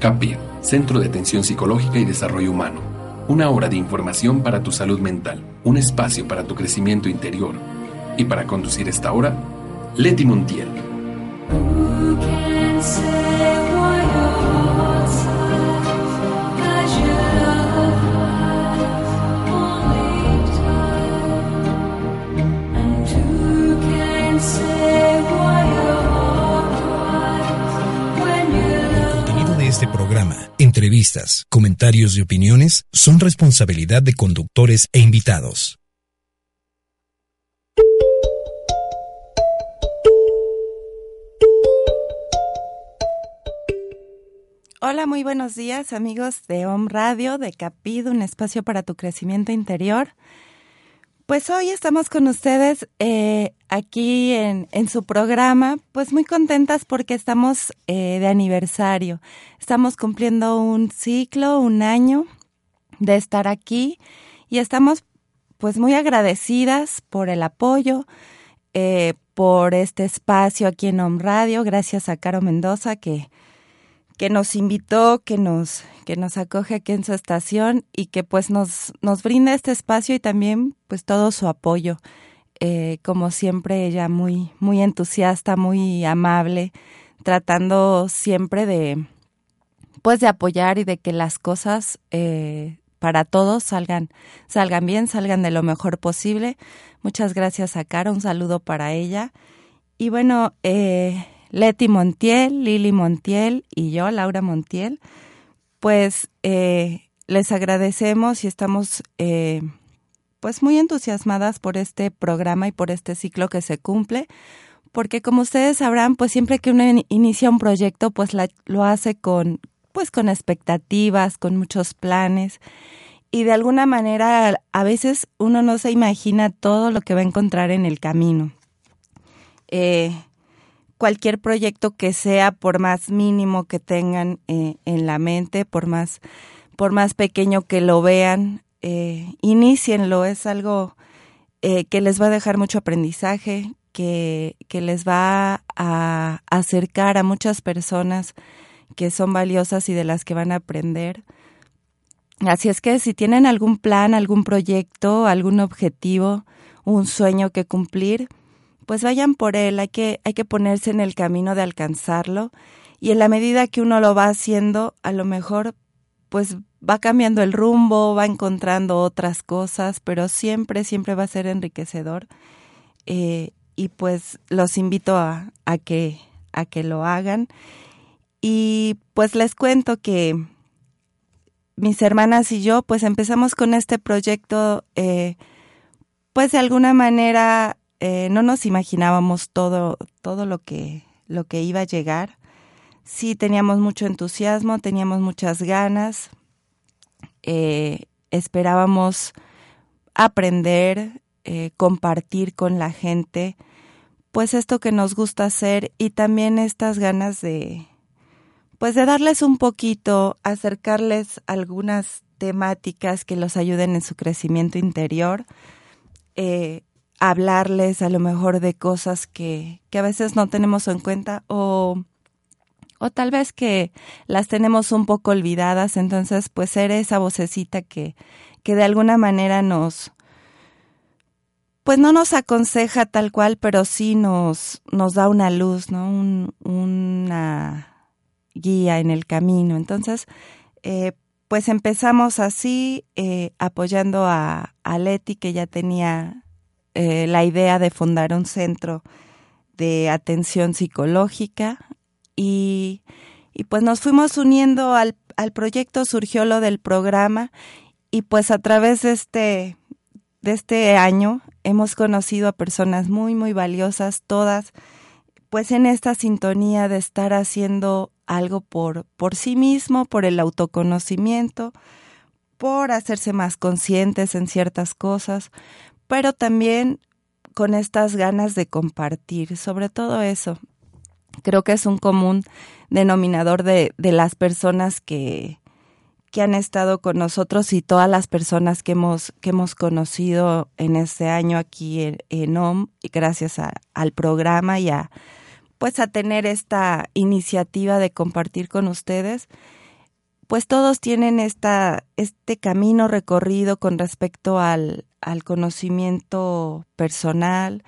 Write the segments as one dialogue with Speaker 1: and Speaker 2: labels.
Speaker 1: CAPIR, Centro de Atención Psicológica y Desarrollo Humano. Una hora de información para tu salud mental, un espacio para tu crecimiento interior. Y para conducir esta hora, Leti Montiel.
Speaker 2: Programa, entrevistas, comentarios y opiniones son responsabilidad de conductores e invitados.
Speaker 3: Hola, muy buenos días amigos de Home Radio, de Capid, un espacio para tu crecimiento interior. Pues hoy estamos con ustedes eh, aquí en, su programa, pues muy contentas porque estamos eh, de aniversario. Estamos cumpliendo un ciclo, un año de estar aquí y estamos pues muy agradecidas por el apoyo, eh, por este espacio aquí en Home Radio. Gracias a Caro Mendoza que que nos invitó, que nos, que nos acoge aquí en su estación y que pues nos, nos brinda este espacio y también pues todo su apoyo. Eh, como siempre ella muy, muy entusiasta, muy amable, tratando siempre de pues de apoyar y de que las cosas eh, para todos salgan, salgan bien, salgan de lo mejor posible. Muchas gracias a Cara, un saludo para ella. Y bueno, eh, Leti Montiel, Lili Montiel y yo, Laura Montiel, pues eh, les agradecemos y estamos eh, pues muy entusiasmadas por este programa y por este ciclo que se cumple, porque como ustedes sabrán, pues siempre que uno inicia un proyecto, pues lo hace con pues con expectativas, con muchos planes y de alguna manera a veces uno no se imagina todo lo que va a encontrar en el camino. Eh, cualquier proyecto que sea, por más mínimo que tengan eh, en la mente, por más, por más pequeño que lo vean, eh, inicienlo. Es algo eh, que les va a dejar mucho aprendizaje, que, que les va a acercar a muchas personas que son valiosas y de las que van a aprender. Así es que si tienen algún plan, algún proyecto, algún objetivo, un sueño que cumplir, pues vayan por él, hay que, hay que ponerse en el camino de alcanzarlo y en la medida que uno lo va haciendo, a lo mejor pues va cambiando el rumbo, va encontrando otras cosas, pero siempre, siempre va a ser enriquecedor. Eh, y pues los invito a, a, que, a que lo hagan. Y pues les cuento que mis hermanas y yo pues empezamos con este proyecto eh, pues de alguna manera eh, no nos imaginábamos todo, todo lo que, lo que iba a llegar. Sí teníamos mucho entusiasmo, teníamos muchas ganas, eh, esperábamos aprender, eh, compartir con la gente, pues esto que nos gusta hacer y también estas ganas de, pues de darles un poquito, acercarles algunas temáticas que los ayuden en su crecimiento interior. Eh, hablarles a lo mejor de cosas que, que a veces no tenemos en cuenta o, o tal vez que las tenemos un poco olvidadas, entonces pues ser esa vocecita que, que de alguna manera nos, pues no nos aconseja tal cual, pero sí nos, nos da una luz, ¿no? Un, una guía en el camino. Entonces, eh, pues empezamos así, eh, apoyando a, a Leti, que ya tenía eh, la idea de fundar un centro de atención psicológica y, y pues nos fuimos uniendo al, al, proyecto, surgió lo del programa y pues a través de este, de este año hemos conocido a personas muy, muy valiosas, todas pues en esta sintonía de estar haciendo algo por, por sí mismo, por el autoconocimiento, por hacerse más conscientes en ciertas cosas, pero también con estas ganas de compartir, sobre todo eso. Creo que es un común denominador de, de las personas que, que han estado con nosotros y todas las personas que hemos, que hemos conocido en este año aquí en, en OM, y gracias al programa y a, pues a tener esta iniciativa de compartir con ustedes, pues todos tienen esta, este camino recorrido con respecto al, al conocimiento personal,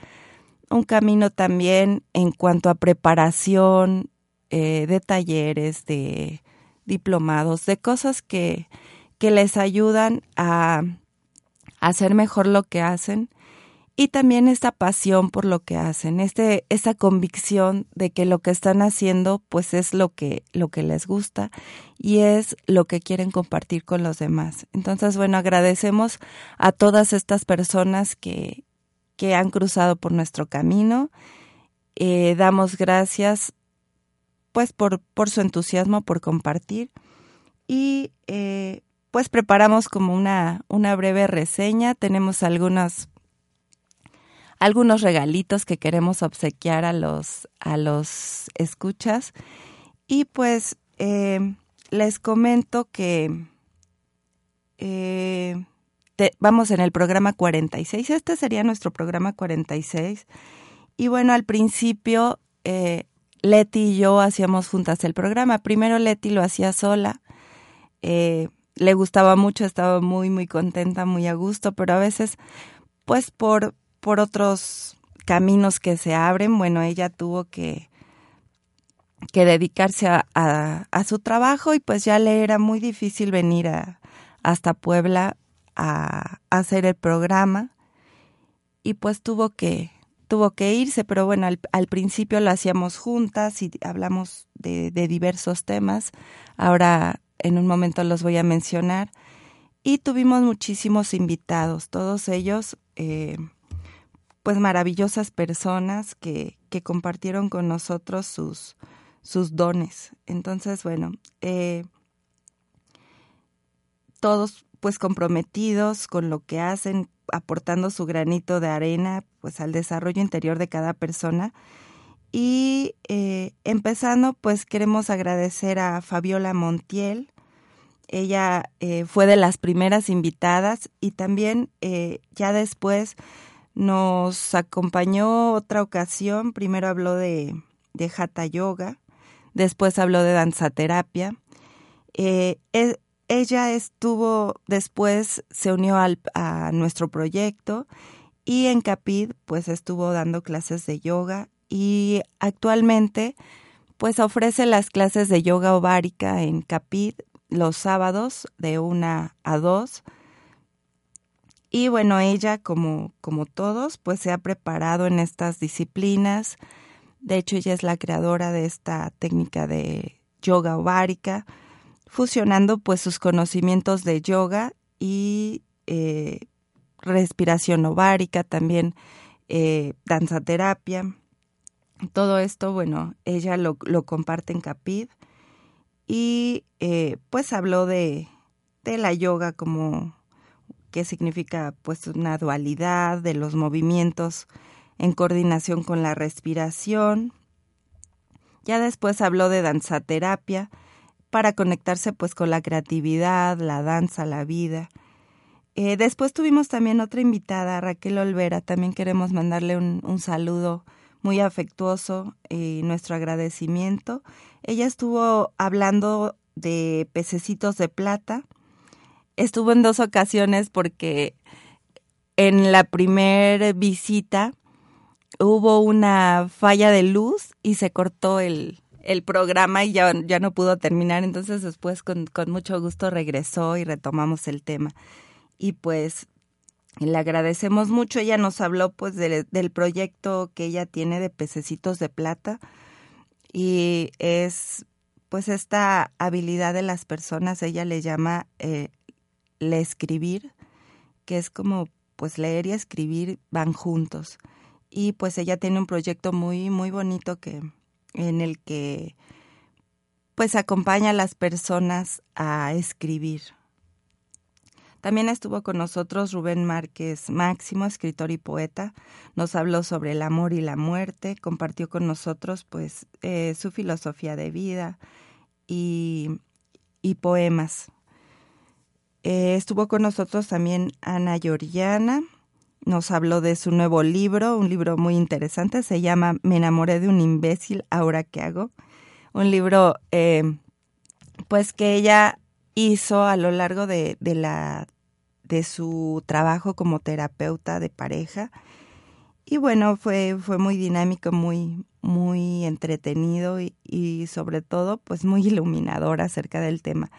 Speaker 3: un camino también en cuanto a preparación eh, de talleres, de diplomados, de cosas que, que les ayudan a, a hacer mejor lo que hacen y también esta pasión por lo que hacen, este, esa convicción de que lo que están haciendo pues es lo que, lo que les gusta y es lo que quieren compartir con los demás. Entonces, bueno, agradecemos a todas estas personas que, que han cruzado por nuestro camino. Eh, damos gracias pues por, por su entusiasmo, por compartir y eh, pues preparamos como una, una breve reseña. Tenemos algunas algunos regalitos que queremos obsequiar a los, a los escuchas. Y pues eh, les comento que eh, vamos en el programa 46. Este sería nuestro programa 46. Y bueno, al principio eh, Leti y yo hacíamos juntas el programa. Primero Leti lo hacía sola. le gustaba mucho, estaba muy, muy contenta, muy a gusto, pero a veces, pues por por otros caminos que se abren, bueno, ella tuvo que, que dedicarse a, a, su trabajo y pues ya le era muy difícil venir a, hasta Puebla a, hacer el programa y pues tuvo que tuvo que irse, pero bueno, al, principio lo hacíamos juntas y hablamos de, de, diversos temas. Ahora en un momento los voy a mencionar. Y tuvimos muchísimos invitados, todos ellos eh, pues maravillosas personas que, que compartieron con nosotros sus, sus dones. Entonces, bueno, eh, todos pues comprometidos con lo que hacen, aportando su granito de arena pues al desarrollo interior de cada persona. Y eh, empezando, pues queremos agradecer a Fabiola Montiel. Ella eh, fue de las primeras invitadas y también ya después nos acompañó otra ocasión, primero habló de, de Hatha Yoga, después habló de danzaterapia. Eh, e, ella estuvo, después se unió al, a nuestro proyecto y en Capid pues estuvo dando clases de yoga y actualmente pues ofrece las clases de yoga ovárica en Capid los sábados de una a dos y bueno, ella, como, como todos, pues se ha preparado en estas disciplinas. De hecho, ella es la creadora de esta técnica de yoga ovárica, fusionando pues sus conocimientos de yoga y eh, respiración ovárica, también eh, danzaterapia. Todo esto, bueno, ella lo, lo comparte en Capid y eh, pues habló de, de la yoga como que significa pues una dualidad de los movimientos en coordinación con la respiración. Ya después habló de danzaterapia para conectarse pues con la creatividad, la danza, la vida. Eh, después tuvimos también otra invitada, Raquel Olvera, también queremos mandarle un, un saludo muy afectuoso y nuestro agradecimiento. Ella estuvo hablando de pececitos de plata, estuvo en dos ocasiones porque en la primera visita hubo una falla de luz y se cortó el, el programa y ya, ya no pudo terminar. Entonces después con, con mucho gusto regresó y retomamos el tema. Y pues le agradecemos mucho. Ella nos habló pues del proyecto que ella tiene de pececitos de plata y es pues esta habilidad de las personas, ella le llama eh, escribir, que es como pues leer y escribir van juntos. y pues ella tiene un proyecto muy muy bonito que en el que pues acompaña a las personas a escribir. También estuvo con nosotros Rubén Márquez Máximo, escritor y poeta. Nos habló sobre el amor y la muerte, compartió con nosotros pues eh, su filosofía de vida y, y poemas. Eh, estuvo con nosotros también Ana Georgiana, nos habló de su nuevo libro, un libro muy interesante, se llama Me enamoré de un imbécil, ahora qué hago. Un libro eh, pues que ella hizo a lo largo de, de, la, de su trabajo como terapeuta de pareja. Y bueno, fue, fue muy dinámico, muy, muy entretenido y, y sobre todo pues muy iluminador acerca del tema.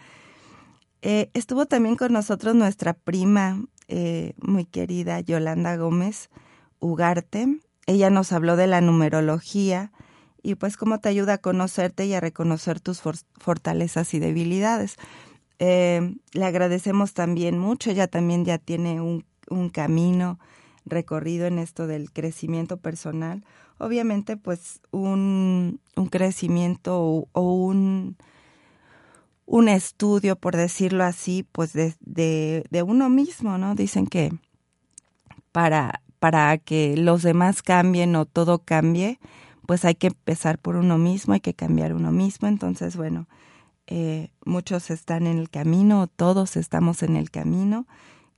Speaker 3: Eh, estuvo también con nosotros nuestra prima eh, muy querida Yolanda Gómez Ugarte. Ella nos habló de la numerología y pues cómo te ayuda a conocerte y a reconocer tus fortalezas y debilidades. Eh, le agradecemos también mucho, ella también ya tiene un, un camino recorrido en esto del crecimiento personal. Obviamente pues un, un crecimiento o, o un un estudio, por decirlo así, pues de, de, uno mismo, ¿no? Dicen que para, para que los demás cambien o todo cambie, pues hay que empezar por uno mismo, hay que cambiar uno mismo. Entonces, bueno, eh, muchos están en el camino, todos estamos en el camino,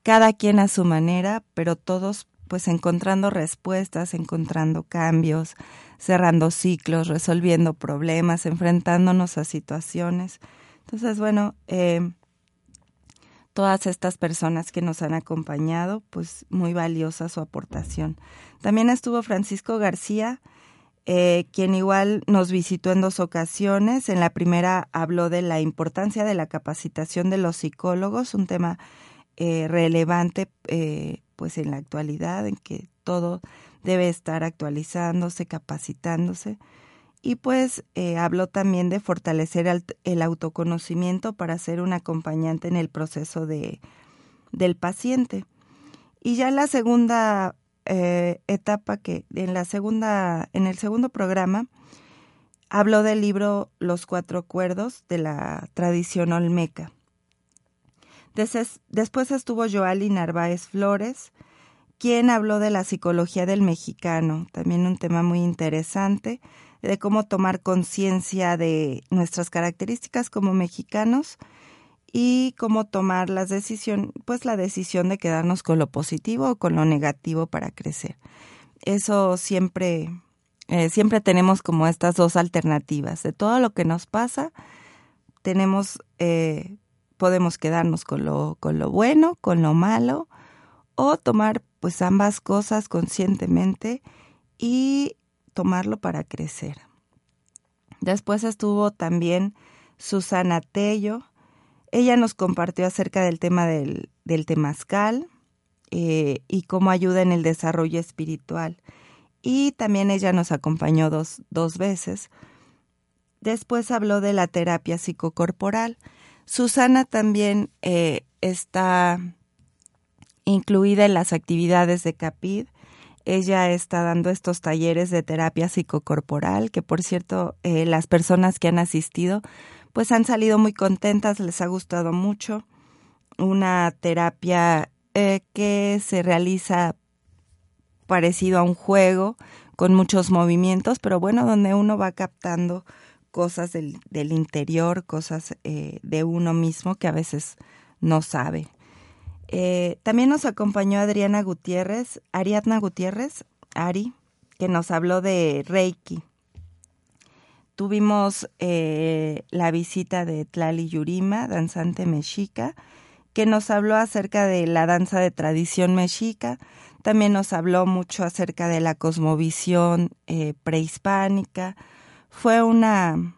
Speaker 3: cada quien a su manera, pero todos pues encontrando respuestas, encontrando cambios, cerrando ciclos, resolviendo problemas, enfrentándonos a situaciones. Entonces, bueno, eh, todas estas personas que nos han acompañado, pues muy valiosa su aportación. También estuvo Francisco García, eh, quien igual nos visitó en dos ocasiones. En la primera habló de la importancia de la capacitación de los psicólogos, un tema eh, relevante pues en la actualidad, en que todo debe estar actualizándose, capacitándose y pues eh, habló también de fortalecer el, autoconocimiento para ser un acompañante en el proceso de, del paciente. Y ya la segunda eh, etapa que en la segunda en el segundo programa habló del libro Los cuatro cuerdos de la tradición olmeca. después estuvo Joali Narváez Flores, quien habló de la psicología del mexicano, también un tema muy interesante de cómo tomar conciencia de nuestras características como mexicanos y cómo tomar las decisión, pues la decisión de quedarnos con lo positivo o con lo negativo para crecer. Eso siempre, eh, siempre tenemos como estas dos alternativas. De todo lo que nos pasa, tenemos, eh, podemos quedarnos con lo, con lo bueno, con lo malo, o tomar pues ambas cosas conscientemente y tomarlo para crecer. Después estuvo también Susana Tello. Ella nos compartió acerca del tema del, del temazcal eh, y cómo ayuda en el desarrollo espiritual. Y también ella nos acompañó dos, dos veces. Después habló de la terapia psicocorporal. Susana también eh, está incluida en las actividades de CAPID ella está dando estos talleres de terapia psicocorporal, que por cierto, eh, las personas que han asistido, pues han salido muy contentas, les ha gustado mucho. Una terapia eh, que se realiza parecido a un juego, con muchos movimientos, pero bueno, donde uno va captando cosas del, del interior, cosas eh, de uno mismo que a veces no sabe. Eh, también nos acompañó Adriana Gutiérrez, Ariadna Gutiérrez, Ari, que nos habló de Reiki. Tuvimos eh, la visita de Tlali Yurima, danzante mexica, que nos habló acerca de la danza de tradición mexica. También nos habló mucho acerca de la cosmovisión eh, prehispánica. Fue una,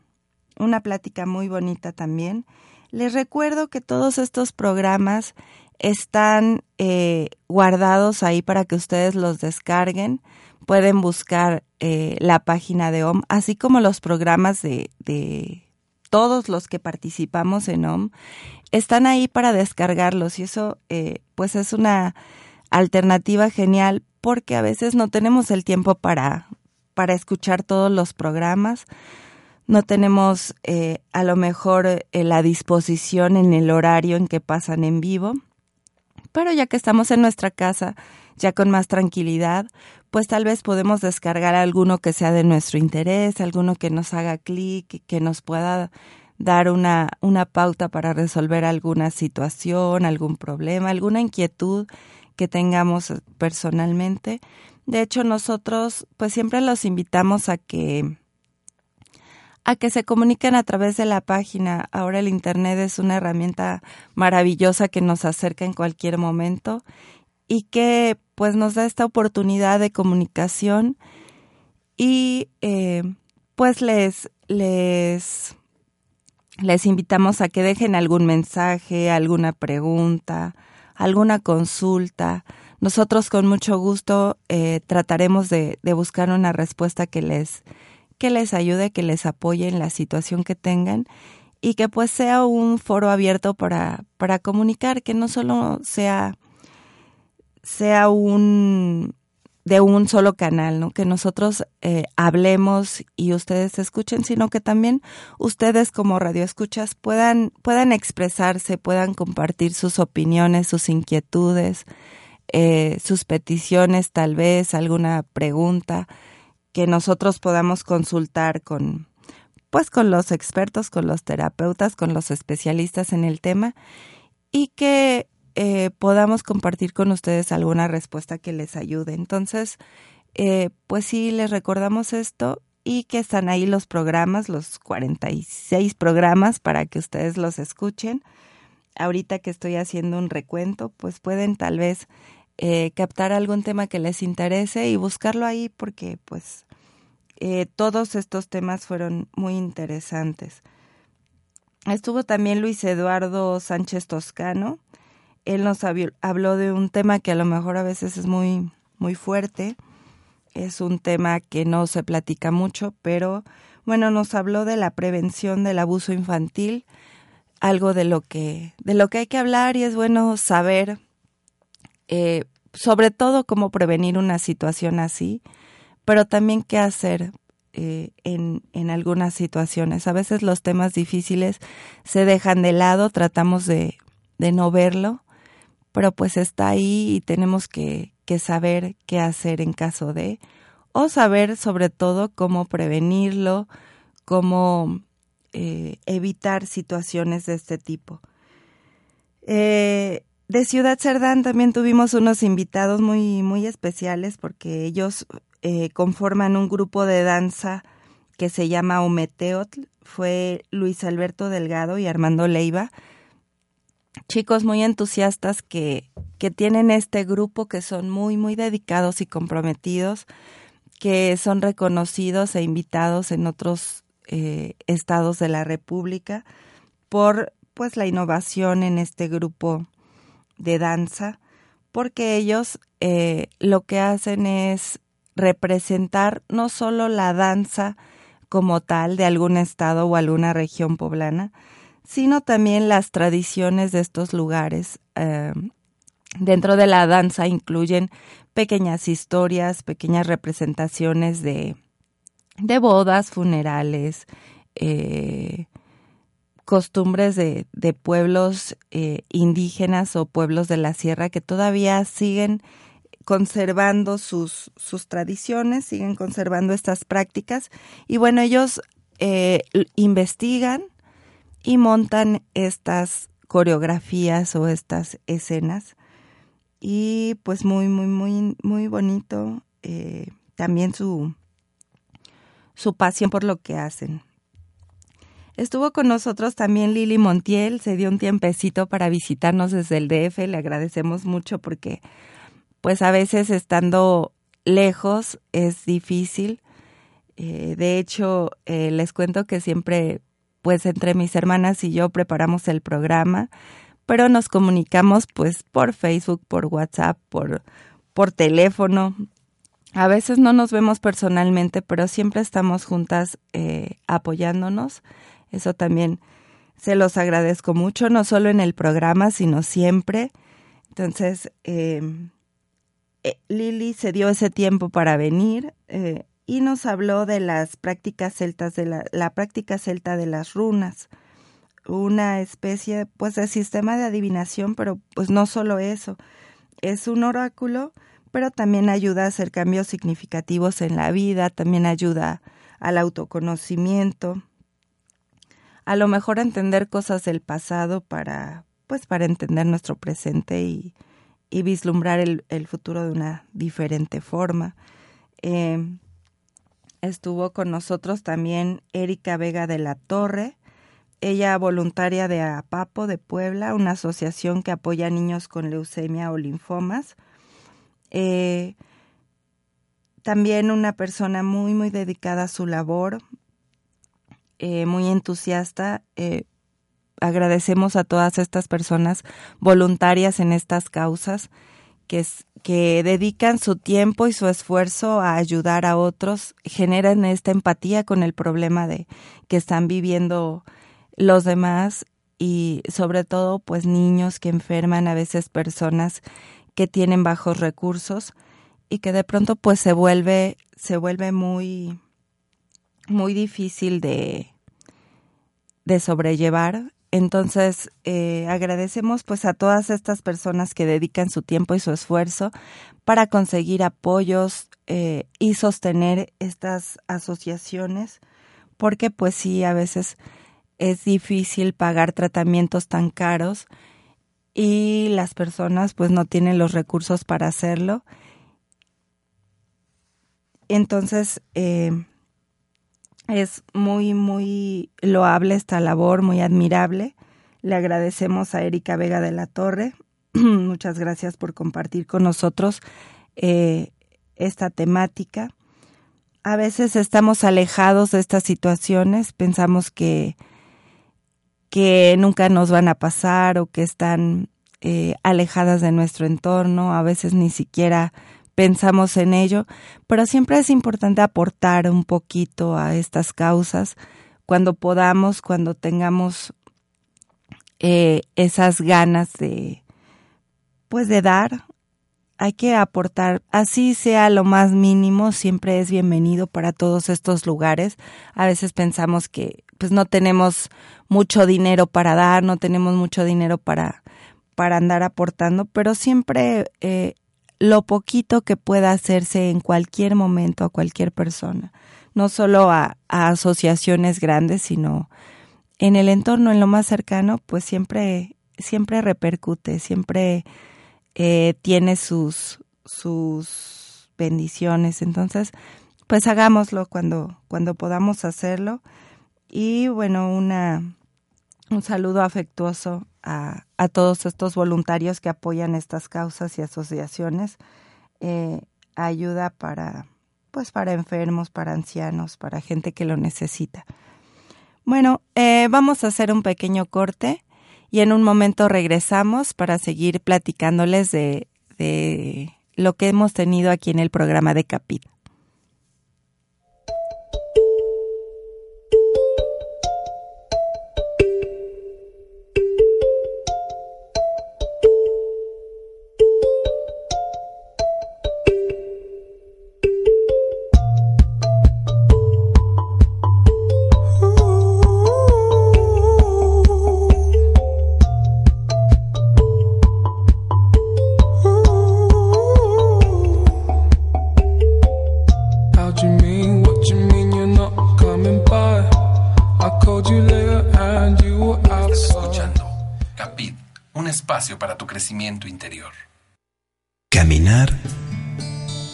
Speaker 3: una plática muy bonita también. Les recuerdo que todos estos programas están eh, guardados ahí para que ustedes los descarguen. Pueden buscar eh, la página de OM, así como los programas de, de todos los que participamos en OM. Están ahí para descargarlos y eso eh, pues es una alternativa genial porque a veces no tenemos el tiempo para, para escuchar todos los programas, no tenemos eh, a lo mejor eh, la disposición en el horario en que pasan en vivo, pero ya que estamos en nuestra casa, ya con más tranquilidad, pues tal vez podemos descargar alguno que sea de nuestro interés, alguno que nos haga clic, que nos pueda dar una, una pauta para resolver alguna situación, algún problema, alguna inquietud que tengamos personalmente. De hecho, nosotros pues siempre los invitamos a que a que se comuniquen a través de la página. Ahora el Internet es una herramienta maravillosa que nos acerca en cualquier momento y que pues nos da esta oportunidad de comunicación y eh, pues les, les, les invitamos a que dejen algún mensaje, alguna pregunta, alguna consulta. Nosotros con mucho gusto eh, trataremos de, de buscar una respuesta que les, que les ayude, que les apoye en la situación que tengan y que pues sea un foro abierto para, para comunicar, que no solo sea, sea un de un solo canal, ¿no? Que nosotros eh, hablemos y ustedes escuchen, sino que también ustedes como radioescuchas puedan, puedan expresarse, puedan compartir sus opiniones, sus inquietudes, eh, sus peticiones, tal vez alguna pregunta que nosotros podamos consultar con, pues con los expertos, con los terapeutas, con los especialistas en el tema y que eh, podamos compartir con ustedes alguna respuesta que les ayude. Entonces, eh, pues sí, les recordamos esto y que están ahí los programas, los 46 programas para que ustedes los escuchen. Ahorita que estoy haciendo un recuento, pues pueden tal vez eh, captar algún tema que les interese y buscarlo ahí porque pues eh, todos estos temas fueron muy interesantes. Estuvo también Luis Eduardo Sánchez Toscano. Él nos habló de un tema que a lo mejor a veces es muy, muy fuerte. Es un tema que no se platica mucho, pero bueno, nos habló de la prevención del abuso infantil, algo de lo que, de lo que hay que hablar y es bueno saber eh, sobre todo cómo prevenir una situación así, pero también qué hacer eh, en, en algunas situaciones. A veces los temas difíciles se dejan de lado, tratamos de, de no verlo, pero pues está ahí y tenemos que, que saber qué hacer en caso de, o saber sobre todo cómo prevenirlo, cómo eh, evitar situaciones de este tipo. Eh, de Ciudad Cerdán también tuvimos unos invitados muy, muy especiales porque ellos eh, conforman un grupo de danza que se llama Ometeotl. Fue Luis Alberto Delgado y Armando Leiva, chicos muy entusiastas que, que tienen este grupo, que son muy, muy dedicados y comprometidos, que son reconocidos e invitados en otros eh, estados de la República por pues la innovación en este grupo de danza, porque ellos eh, lo que hacen es representar no solo la danza como tal de algún estado o alguna región poblana, sino también las tradiciones de estos lugares. Eh, dentro de la danza incluyen pequeñas historias, pequeñas representaciones de, bodas, funerales, eh, costumbres de, de pueblos eh, indígenas o pueblos de la sierra que todavía siguen conservando sus, sus tradiciones, siguen conservando estas prácticas y bueno, ellos eh, investigan y montan estas coreografías o estas escenas y pues muy, muy, muy, muy bonito eh, también su, su pasión por lo que hacen. Estuvo con nosotros también Lili Montiel, se dio un tiempecito para visitarnos desde el DF, le agradecemos mucho porque pues a veces estando lejos es difícil. Eh, de hecho, eh, les cuento que siempre pues entre mis hermanas y yo preparamos el programa, pero nos comunicamos pues por Facebook, por WhatsApp, por, por teléfono. A veces no nos vemos personalmente, pero siempre estamos juntas eh, apoyándonos eso también se los agradezco mucho, no solo en el programa, sino siempre. Entonces, eh, Lili se dio ese tiempo para venir eh, y nos habló de las prácticas celtas, de la, práctica celta de las runas, una especie pues de sistema de adivinación, pero pues no solo eso, es un oráculo, pero también ayuda a hacer cambios significativos en la vida, también ayuda al autoconocimiento, a lo mejor entender cosas del pasado para pues para entender nuestro presente y, y vislumbrar el, el, futuro de una diferente forma. Eh, estuvo con nosotros también Erika Vega de la Torre, ella voluntaria de APAPO de Puebla, una asociación que apoya a niños con leucemia o linfomas. Eh, también una persona muy, muy dedicada a su labor, eh, muy entusiasta. Agradecemos a todas estas personas voluntarias en estas causas que, que dedican su tiempo y su esfuerzo a ayudar a otros, generan esta empatía con el problema de que están viviendo los demás y sobre todo pues niños que enferman, a veces personas que tienen bajos recursos y que de pronto pues se vuelve se vuelve muy muy difícil de de sobrellevar entonces, eh, agradecemos pues a todas estas personas que dedican su tiempo y su esfuerzo para conseguir apoyos eh, y sostener estas asociaciones, porque pues sí, a veces es difícil pagar tratamientos tan caros y las personas pues no tienen los recursos para hacerlo. Entonces, eh, es muy, muy loable esta labor, muy admirable. Le agradecemos a Erika Vega de la Torre. Muchas gracias por compartir con nosotros eh, esta temática. A veces estamos alejados de estas situaciones, pensamos que, que nunca nos van a pasar o que están eh, alejadas de nuestro entorno, a veces ni siquiera pensamos en ello, pero siempre es importante aportar un poquito a estas causas cuando podamos, cuando tengamos eh, esas ganas de, pues de dar, hay que aportar, así sea lo más mínimo, siempre es bienvenido para todos estos lugares. A veces pensamos que pues no tenemos mucho dinero para dar, no tenemos mucho dinero para, para andar aportando, pero siempre eh, lo poquito que pueda hacerse en cualquier momento a cualquier persona, no solo a, asociaciones grandes, sino en el entorno, en lo más cercano, pues siempre, siempre repercute, siempre eh, tiene sus, sus bendiciones. Entonces, pues hagámoslo cuando, cuando podamos hacerlo. Y bueno, una, un saludo afectuoso a, a, todos estos voluntarios que apoyan estas causas y asociaciones. Eh, ayuda para, pues para enfermos, para ancianos, para gente que lo necesita. Bueno, eh, vamos a hacer un pequeño corte y en un momento regresamos para seguir platicándoles de, de lo que hemos tenido aquí en el programa de Capit.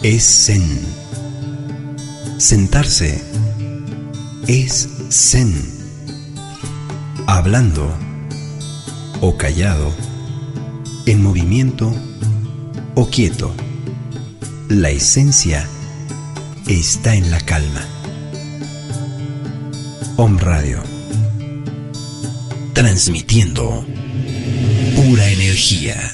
Speaker 2: Es zen. Sentarse es zen. Hablando o callado, en movimiento o quieto, la esencia está en la calma. Om Radio. Transmitiendo pura energía.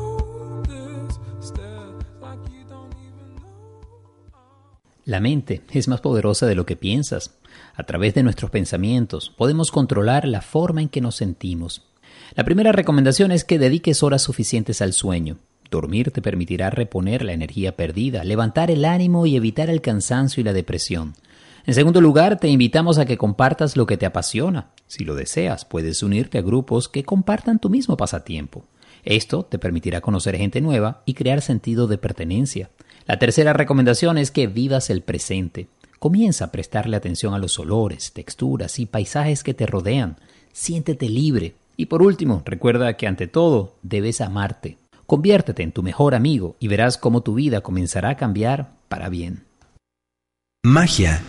Speaker 4: La mente es más poderosa de lo que piensas. A través de nuestros pensamientos podemos controlar la forma en que nos sentimos. La primera recomendación es que dediques horas suficientes al sueño. Dormir te permitirá reponer la energía perdida, levantar el ánimo y evitar el cansancio y la depresión. En segundo lugar, te invitamos a que compartas lo que te apasiona. Si lo deseas, puedes unirte a grupos que compartan tu mismo pasatiempo. Esto te permitirá conocer gente nueva y crear sentido de pertenencia. La tercera recomendación es que vivas el presente. Comienza a prestarle atención a los olores, texturas y paisajes que te rodean. Siéntete libre. Y por último, recuerda que ante todo debes amarte. Conviértete en tu mejor amigo y verás cómo tu vida comenzará a cambiar para bien.
Speaker 2: Magia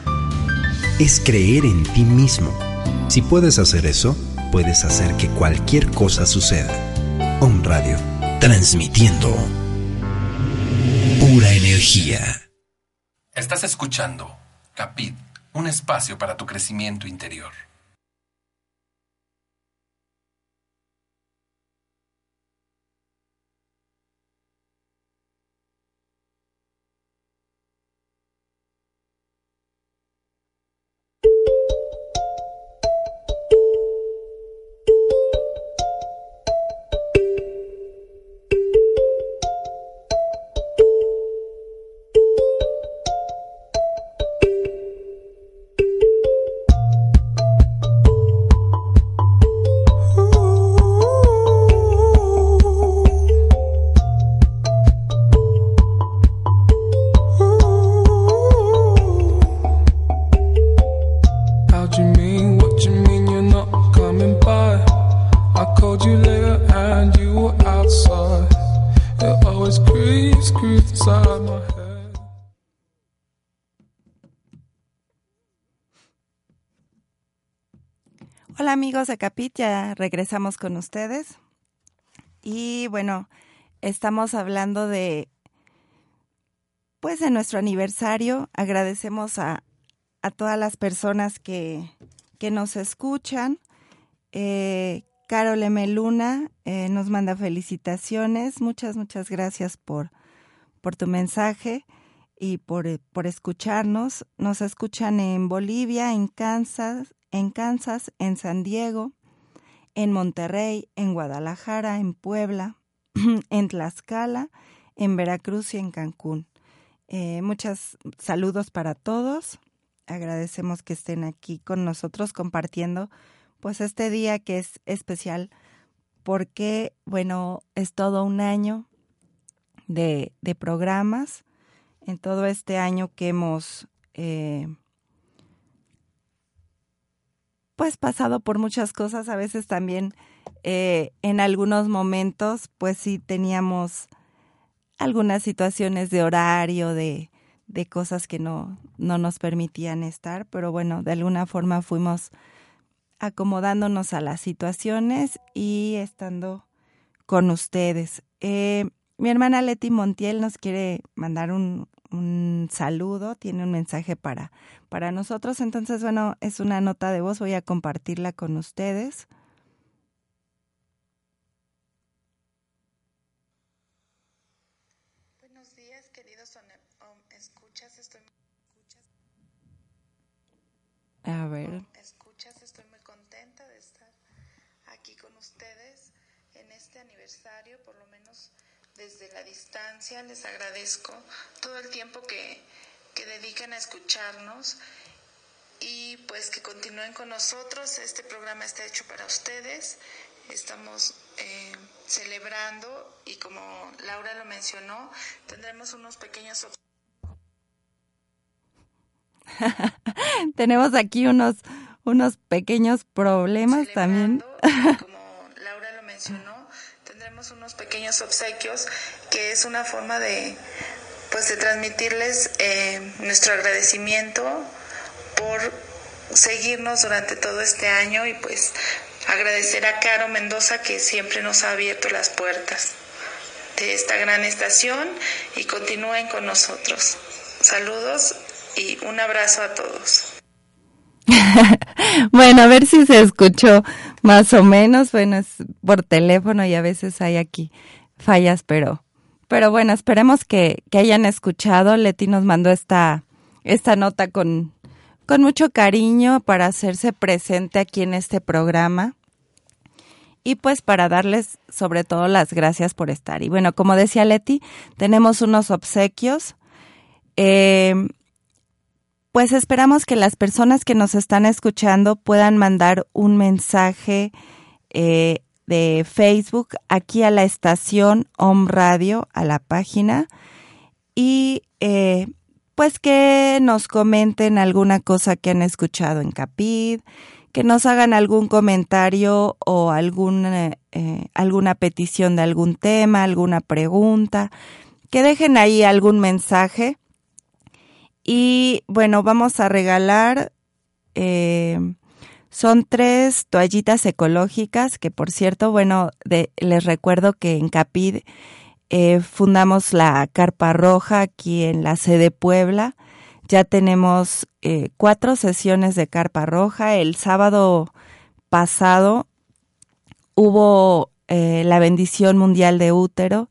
Speaker 2: es creer en ti mismo. Si puedes hacer eso, puedes hacer que cualquier cosa suceda. Om Radio, transmitiendo pura energía.
Speaker 1: Estás escuchando Capit, un espacio para tu crecimiento interior.
Speaker 3: De Capit, ya regresamos con ustedes. Y bueno, estamos hablando de, pues de nuestro aniversario. Agradecemos a, a todas las personas que, que nos escuchan. Eh, Carol eh, nos manda felicitaciones. Muchas, muchas gracias por, por tu mensaje y por, por escucharnos. Nos escuchan en Bolivia, en Kansas, en Kansas, en San Diego, en Monterrey, en Guadalajara, en Puebla, en Tlaxcala, en Veracruz y en Cancún. Eh, muchos saludos para todos. Agradecemos que estén aquí con nosotros compartiendo pues este día que es especial porque, bueno, es todo un año de, de programas. En todo este año que hemos eh, pues pasado por muchas cosas, a veces también eh, en algunos momentos pues sí teníamos algunas situaciones de horario, de, de cosas que no, no nos permitían estar, pero bueno, de alguna forma fuimos acomodándonos a las situaciones y estando con ustedes. Eh, mi hermana Leti Montiel nos quiere mandar un, un saludo, tiene un mensaje para, para nosotros. Entonces, bueno, es una nota de voz, voy a compartirla con ustedes.
Speaker 5: Buenos días, queridos escuchas, estoy
Speaker 3: A ver.
Speaker 5: Escuchas, estoy muy contenta de estar aquí con ustedes en este aniversario, por lo menos desde la distancia. Les agradezco todo el tiempo que, que dedican a escucharnos y pues que continúen con nosotros. Este programa está hecho para ustedes. Estamos eh, celebrando y como Laura lo mencionó, tendremos unos pequeños
Speaker 3: Tenemos aquí unos, unos pequeños problemas también.
Speaker 5: Como Laura lo mencionó, unos pequeños obsequios que es una forma de, pues, de transmitirles eh, nuestro agradecimiento por seguirnos durante todo este año y pues agradecer a Caro Mendoza que siempre nos ha abierto las puertas de esta gran estación y continúen con nosotros. Saludos y un abrazo a todos.
Speaker 3: bueno, a ver si se escuchó más o menos. Bueno, es por teléfono y a veces hay aquí fallas, pero, pero bueno, esperemos que, que hayan escuchado. Leti nos mandó esta, esta nota con, con mucho cariño para hacerse presente aquí en este programa y pues para darles sobre todo las gracias por estar. Y bueno, como decía Leti, tenemos unos obsequios. Eh, pues esperamos que las personas que nos están escuchando puedan mandar un mensaje eh, de Facebook aquí a la estación Home Radio, a la página, y eh, pues que nos comenten alguna cosa que han escuchado en Capid, que nos hagan algún comentario o alguna, eh, alguna petición de algún tema, alguna pregunta, que dejen ahí algún mensaje. Y bueno, vamos a regalar, eh, son tres toallitas ecológicas, que por cierto, bueno, les recuerdo que en Capid eh, fundamos la Carpa Roja aquí en la sede Puebla ya tenemos eh, cuatro sesiones de carpa roja. El sábado pasado hubo eh, la bendición mundial de útero.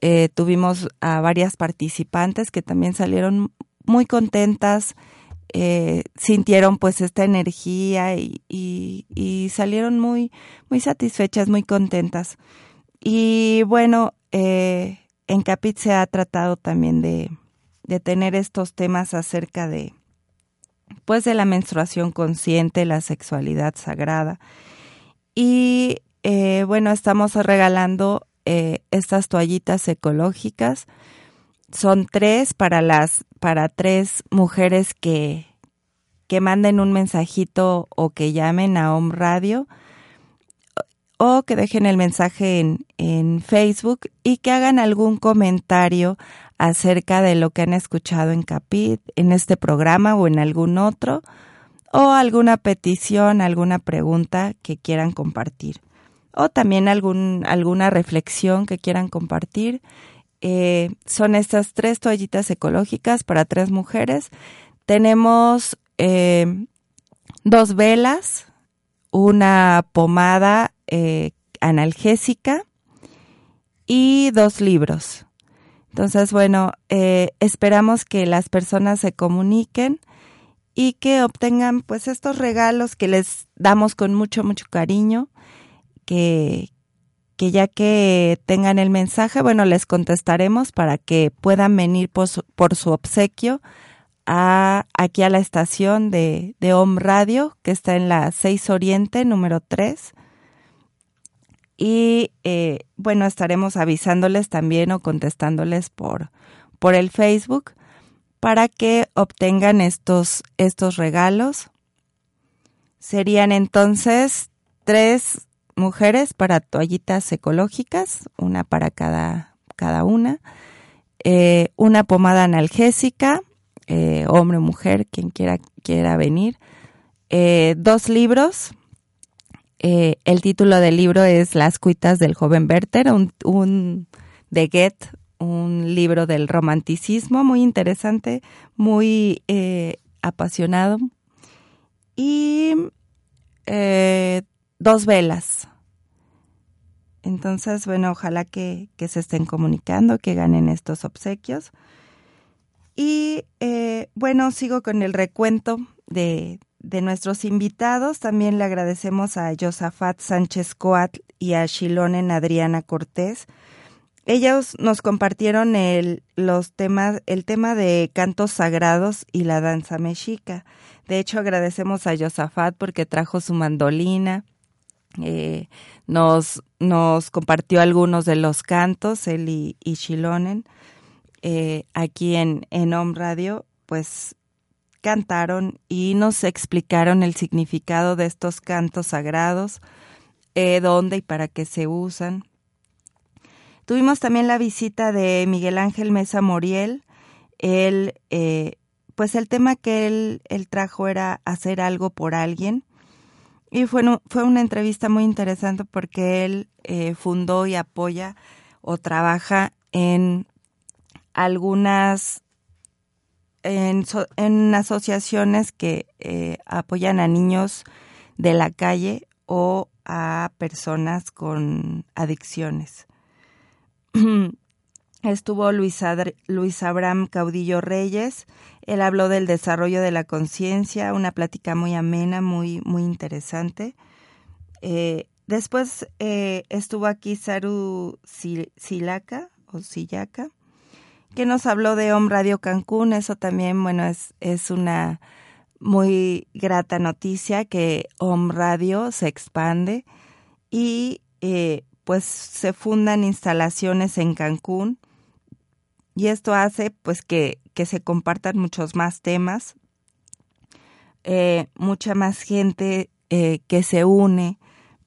Speaker 3: Eh, tuvimos a varias participantes que también salieron muy contentas, sintieron pues esta energía y, y, salieron muy, muy satisfechas, muy contentas. Y bueno, en Capit se ha tratado también de, de tener estos temas acerca de pues de la menstruación consciente, la sexualidad sagrada. Y eh, bueno, estamos regalando eh, estas toallitas ecológicas. Son tres para las, para tres mujeres que, que manden un mensajito o que llamen a Home Radio o que dejen el mensaje en, en Facebook y que hagan algún comentario acerca de lo que han escuchado en Capit, en este programa o en algún otro, o alguna petición, alguna pregunta que quieran compartir, o también algún, alguna reflexión que quieran compartir. Eh, son estas tres toallitas ecológicas para tres mujeres. Tenemos eh, dos velas, una pomada eh, analgésica y dos libros. Entonces, bueno, esperamos que las personas se comuniquen y que obtengan pues estos regalos que les damos con mucho, mucho cariño, que, que ya que tengan el mensaje, bueno, les contestaremos para que puedan venir por su, obsequio aquí a la estación de, de Home Radio, que está en la 6 Oriente, número 3 y eh, bueno, estaremos avisándoles también o contestándoles por, por el Facebook para que obtengan estos, estos regalos. Serían entonces tres mujeres para toallitas ecológicas, una para cada, cada una, eh, una pomada analgésica, eh, hombre o mujer, quien quiera, quiera venir, dos libros, eh, el título del libro es Las cuitas del joven Werther, un, de Goethe, un libro del romanticismo muy interesante, muy eh, apasionado. Y eh, dos velas. Entonces, bueno, ojalá que, que, se estén comunicando, que ganen estos obsequios. Y bueno, sigo con el recuento de, de nuestros invitados, también le agradecemos a Josafat Sánchez Coat y a Shilonen Adriana Cortés. Ellos nos compartieron el, los temas, el tema de cantos sagrados y la danza mexica. De hecho, agradecemos a Josafat porque trajo su mandolina, eh, nos, nos compartió algunos de los cantos, él y, y Shilonen, eh, aquí en, en Home Radio, pues cantaron y nos explicaron el significado de estos cantos sagrados, eh, dónde y para qué se usan. Tuvimos también la visita de Miguel Ángel Mesa Moriel. Él, eh, pues el tema que él, él, trajo era hacer algo por alguien. Y fue, fue una entrevista muy interesante porque él eh, fundó y apoya o trabaja en algunas en, asociaciones que eh, apoyan a niños de la calle o a personas con adicciones. Estuvo Luis, Luis Abraham Caudillo Reyes, él habló del desarrollo de la conciencia, una plática muy amena, muy, muy interesante. Eh, después eh, estuvo aquí Saru Silaka o Sillaca, que nos habló de Home Radio Cancún. Eso también, bueno, es, es una muy grata noticia que Home Radio se expande y eh, pues se fundan instalaciones en Cancún y esto hace pues que, que se compartan muchos más temas, eh, mucha más gente eh, que se une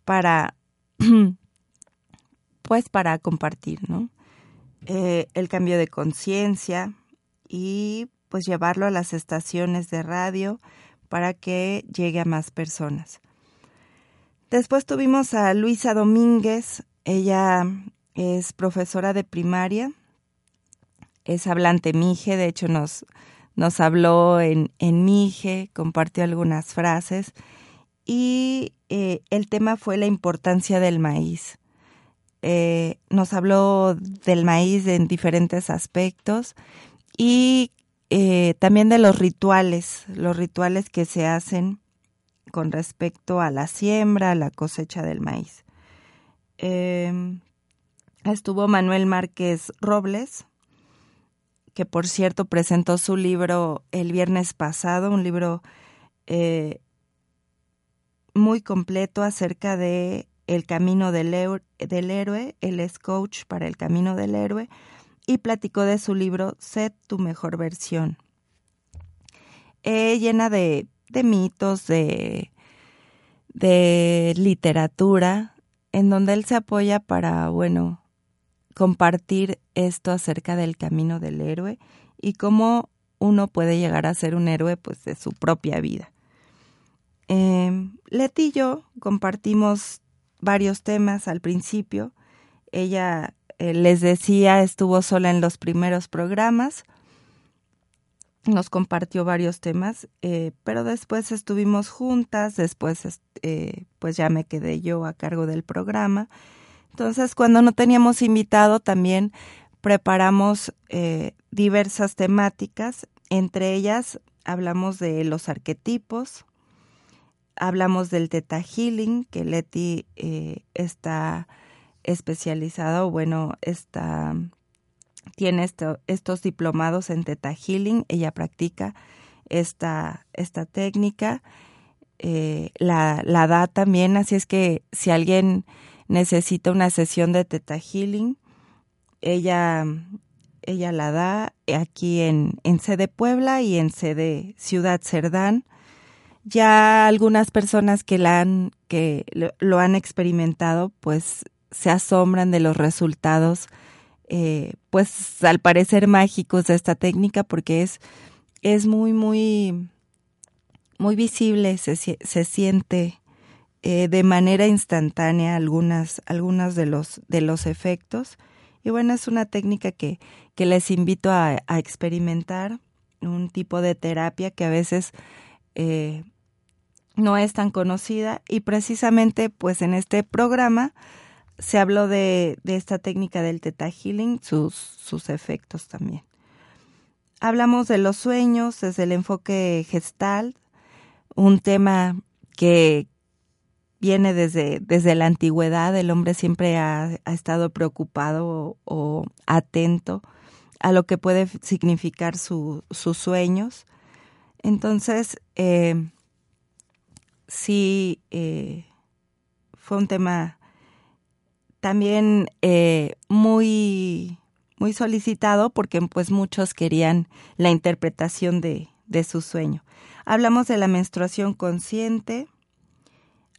Speaker 3: para pues para compartir, ¿no? Eh, el cambio de conciencia y pues llevarlo a las estaciones de radio para que llegue a más personas. Después tuvimos a Luisa Domínguez, ella es profesora de primaria, es hablante Mije, de hecho nos, nos habló en, en Mije, compartió algunas frases y eh, el tema fue la importancia del maíz. Eh, nos habló del maíz en diferentes aspectos y eh, también de los rituales, los rituales que se hacen con respecto a la siembra, a la cosecha del maíz. Em, estuvo Manuel Márquez Robles, que por cierto presentó su libro el viernes pasado, un libro eh, muy completo acerca de el camino del, héroe, él es coach para el camino del héroe, y platicó de su libro Sé tu mejor versión. Eh, llena de, mitos, de, de literatura, en donde él se apoya para, bueno, compartir esto acerca del camino del héroe y cómo uno puede llegar a ser un héroe pues de su propia vida. Eh, Leti y yo compartimos varios temas al principio. Ella, eh, les decía, estuvo sola en los primeros programas, nos compartió varios temas, eh, pero después estuvimos juntas, después eh, pues ya me quedé yo a cargo del programa. Entonces, cuando no teníamos invitado, también preparamos diversas temáticas, entre ellas hablamos de los arquetipos, hablamos del Teta Healing, que Leti eh, está especializada o bueno, está, tiene estos diplomados en Teta Healing, ella practica esta, esta técnica, eh, la, la da también, así es que si alguien necesita una sesión de Teta Healing, ella, ella la da aquí en, en sede Puebla y en sede Ciudad Cerdán. Ya algunas personas que la han que lo, han experimentado pues se asombran de los resultados eh, pues al parecer mágicos de esta técnica porque es es muy muy muy visible se, se siente eh, de manera instantánea algunas algunos de los de los efectos y bueno es una técnica que que les invito a, experimentar un tipo de terapia que a veces eh, no es tan conocida y precisamente pues en este programa se habló de, esta técnica del Theta Healing, sus, sus efectos también. Hablamos de los sueños desde el enfoque gestal, un tema que viene desde, desde la antigüedad, el hombre siempre ha, estado preocupado o, atento a lo que puede significar sus sueños. Entonces, eh, sí eh, fue un tema también eh, muy muy solicitado porque pues muchos querían la interpretación de, de su sueño. Hablamos de la menstruación consciente,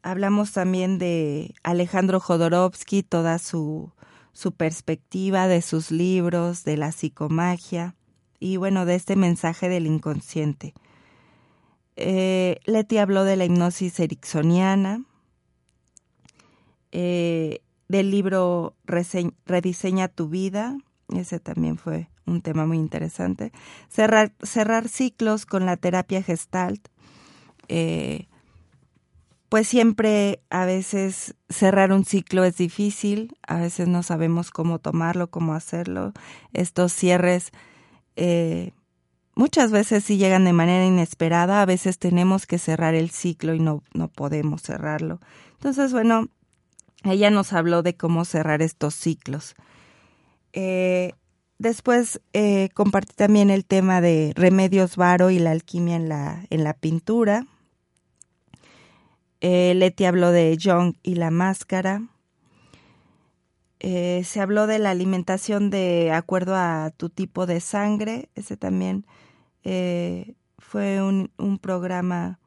Speaker 3: hablamos también de Alejandro Jodorowsky, toda su, su perspectiva de sus libros, de la psicomagia y bueno, de este mensaje del inconsciente. Eh, Leti habló de la hipnosis ericksoniana, eh, del libro Rediseña tu vida, ese también fue un tema muy interesante. Cerrar, ciclos con la terapia gestalt. Eh, pues siempre a veces cerrar un ciclo es difícil, a veces no sabemos cómo tomarlo, cómo hacerlo. Estos cierres eh, muchas veces sí llegan de manera inesperada, a veces tenemos que cerrar el ciclo y no, no podemos cerrarlo. Entonces, bueno, ella nos habló de cómo cerrar estos ciclos. Eh, después eh, compartí también el tema de remedios varo y la alquimia en la, en la pintura. Eh, Leti habló de Jung y la máscara. Eh, se habló de la alimentación de acuerdo a tu tipo de sangre. Ese también fue un, un programa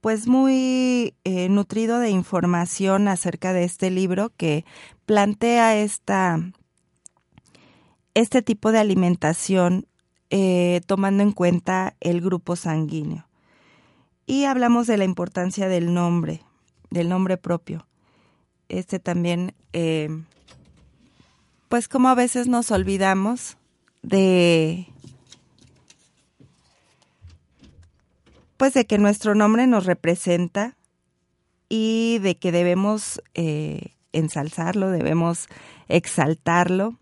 Speaker 3: pues muy eh, nutrido de información acerca de este libro que plantea esta, este tipo de alimentación eh, tomando en cuenta el grupo sanguíneo. Y hablamos de la importancia del nombre, del nombre propio. Este también, eh, pues como a veces nos olvidamos de pues de que nuestro nombre nos representa y de que debemos eh, ensalzarlo, debemos exaltarlo.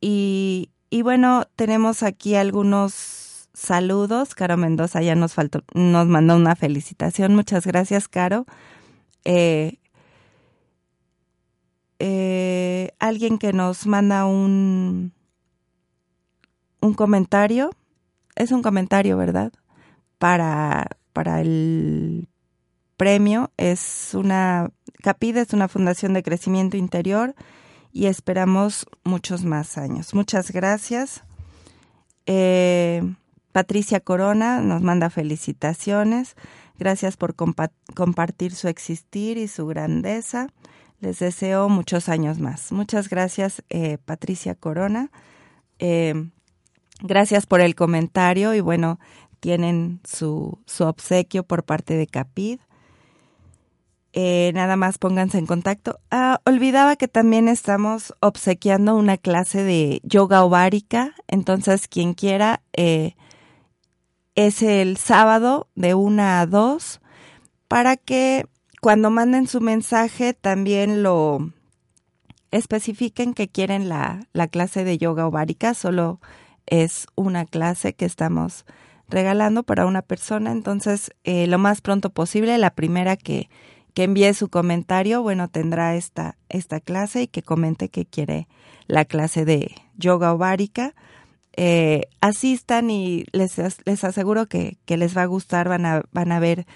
Speaker 3: Y, y, bueno, tenemos aquí algunos saludos. Caro Mendoza ya nos faltó, nos mandó una felicitación. Muchas gracias, Caro. Eh, eh, alguien que nos manda un, un comentario es un comentario, ¿verdad? Para, para el premio. Es una, CAPID es una fundación de crecimiento interior y esperamos muchos más años. Muchas gracias. Eh, Patricia Corona nos manda felicitaciones. Gracias por compartir su existir y su grandeza. Les deseo muchos años más. Muchas gracias, eh, Patricia Corona. Eh, Gracias por el comentario y bueno, tienen su, su obsequio por parte de Capid. Eh, nada más pónganse en contacto. Ah, olvidaba que también estamos obsequiando una clase de yoga ovárica, entonces quien quiera eh, es el sábado de una a dos para que cuando manden su mensaje también lo especifiquen que quieren la, la clase de yoga ovárica, solo es una clase que estamos regalando para una persona. Entonces, eh, lo más pronto posible, la primera que, que envíe su comentario, bueno, tendrá esta, esta clase y que comente que quiere la clase de yoga ovárica. Eh, asistan y les, les aseguro que, que, les va a gustar, van a, van a ver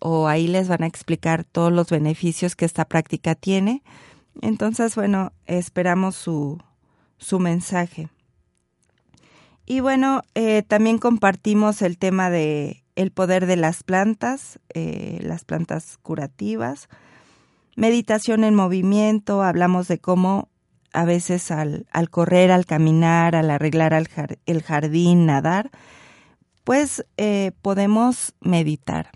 Speaker 3: o ahí les van a explicar todos los beneficios que esta práctica tiene. Entonces, bueno, esperamos su, su mensaje. Y bueno, eh, también compartimos el tema de el poder de las plantas, eh, las plantas curativas, meditación en movimiento, hablamos de cómo a veces al, al correr, al caminar, al arreglar el jardín, nadar, pues eh, podemos meditar.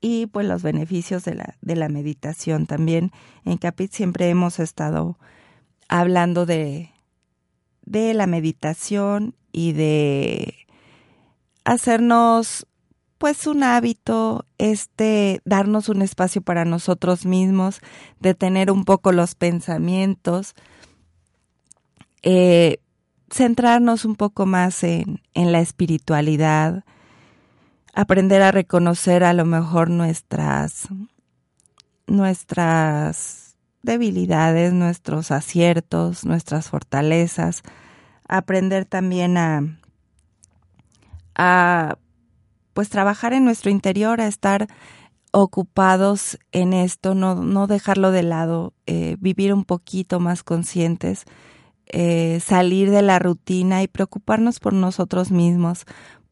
Speaker 3: Y pues los beneficios de la, de la meditación también. En Capit siempre hemos estado hablando de, de la meditación y de hacernos pues un hábito, este, darnos un espacio para nosotros mismos, detener un poco los pensamientos, eh, centrarnos un poco más en, en la espiritualidad, aprender a reconocer a lo mejor nuestras, nuestras debilidades, nuestros aciertos, nuestras fortalezas, aprender también a, a pues trabajar en nuestro interior, a estar ocupados en esto, no, no dejarlo de lado, eh, vivir un poquito más conscientes. eh, salir de la rutina y preocuparnos por nosotros mismos,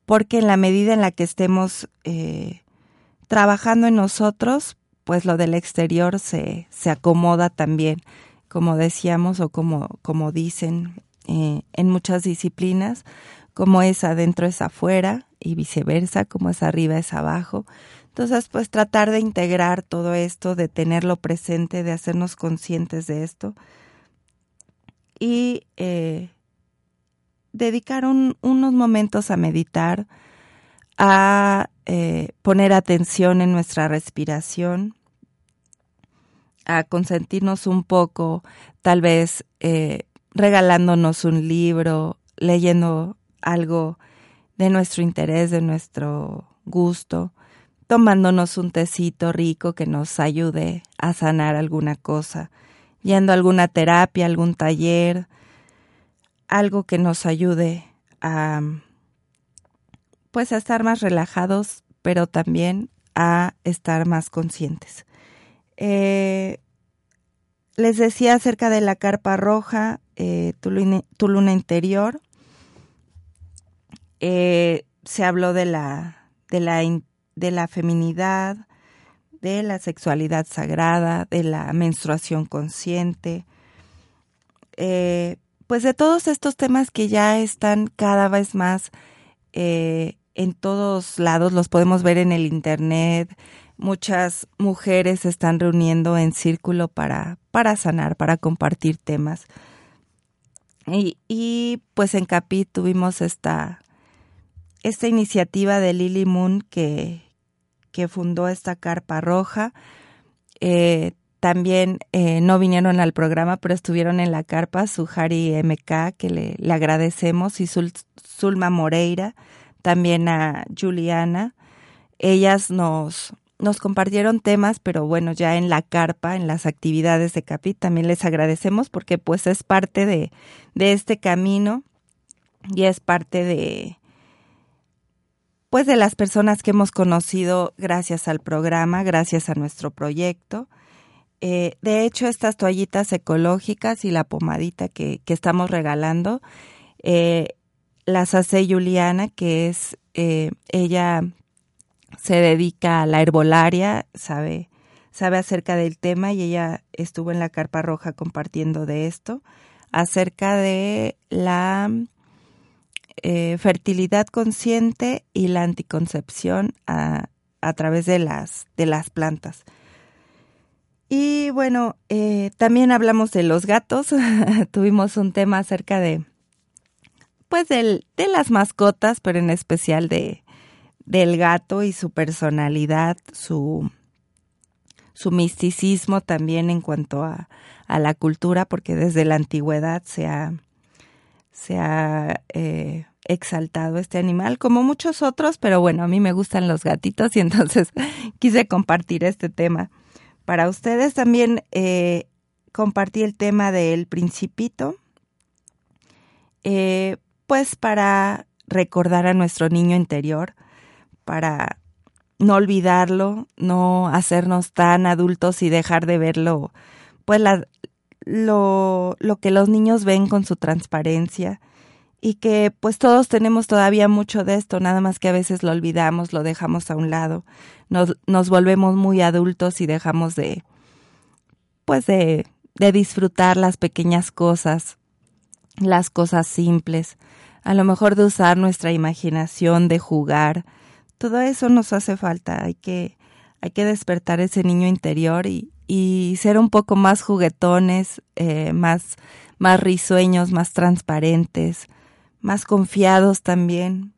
Speaker 3: porque en la medida en la que estemos eh, trabajando en nosotros, pues lo del exterior se, se acomoda también, como decíamos o como, como dicen en muchas disciplinas, como es adentro es afuera y viceversa, como es arriba es abajo. Entonces, pues tratar de integrar todo esto, de tenerlo presente, de hacernos conscientes de esto y eh, dedicar unos momentos a meditar, a eh, poner atención en nuestra respiración, a consentirnos un poco, tal vez eh, regalándonos un libro, leyendo algo de nuestro interés, de nuestro gusto, tomándonos un tecito rico que nos ayude a sanar alguna cosa, yendo a alguna terapia, algún taller, algo que nos ayude a pues a estar más relajados, pero también a estar más conscientes. Eh, les decía acerca de la carpa roja, eh, tu, luna, interior. Eh, se habló de la, de, la, de la feminidad, de la sexualidad sagrada, de la menstruación consciente, eh, pues de todos estos temas que ya están cada vez más en todos lados, los podemos ver en el Internet, muchas mujeres se están reuniendo en círculo para, para sanar, para compartir temas. Y, y pues en Capit tuvimos esta, esta iniciativa de Lily Moon que, que fundó esta carpa roja. Eh, también eh, no vinieron al programa, pero estuvieron en la carpa, Sujari MK, que le, le agradecemos, y Zulma Moreira, también a Juliana. Ellas nos, nos compartieron temas, pero bueno, ya en la carpa, en las actividades de Capit, también les agradecemos porque pues es parte de, de este camino y es parte de pues de las personas que hemos conocido gracias al programa, gracias a nuestro proyecto. Eh, de hecho, estas toallitas ecológicas y la pomadita que, que estamos regalando, eh, las hace Juliana, que es eh, ella se dedica a la herbolaria, sabe, sabe acerca del tema y ella estuvo en la Carpa Roja compartiendo de esto, acerca de la eh, fertilidad consciente y la anticoncepción a, través de las, de las plantas. Y bueno, eh, también hablamos de los gatos, tuvimos un tema acerca de, pues, de las mascotas, pero en especial de, del gato y su personalidad, su, su misticismo también en cuanto a, a, la cultura, porque desde la antigüedad se ha, se ha eh, exaltado este animal, como muchos otros, pero bueno, a mí me gustan los gatitos y entonces quise compartir este tema. Para ustedes también eh, compartí el tema del principito, eh, pues para recordar a nuestro niño interior, para no olvidarlo, no hacernos tan adultos y dejar de verlo, pues lo, lo que los niños ven con su transparencia y que pues todos tenemos todavía mucho de esto, nada más que a veces lo olvidamos, lo dejamos a un lado, nos, nos volvemos muy adultos y dejamos de, pues de, de disfrutar las pequeñas cosas, las cosas simples, a lo mejor de usar nuestra imaginación, de jugar, todo eso nos hace falta, hay que, hay que despertar ese niño interior y, y ser un poco más juguetones, eh, más, más risueños, más transparentes, más confiados también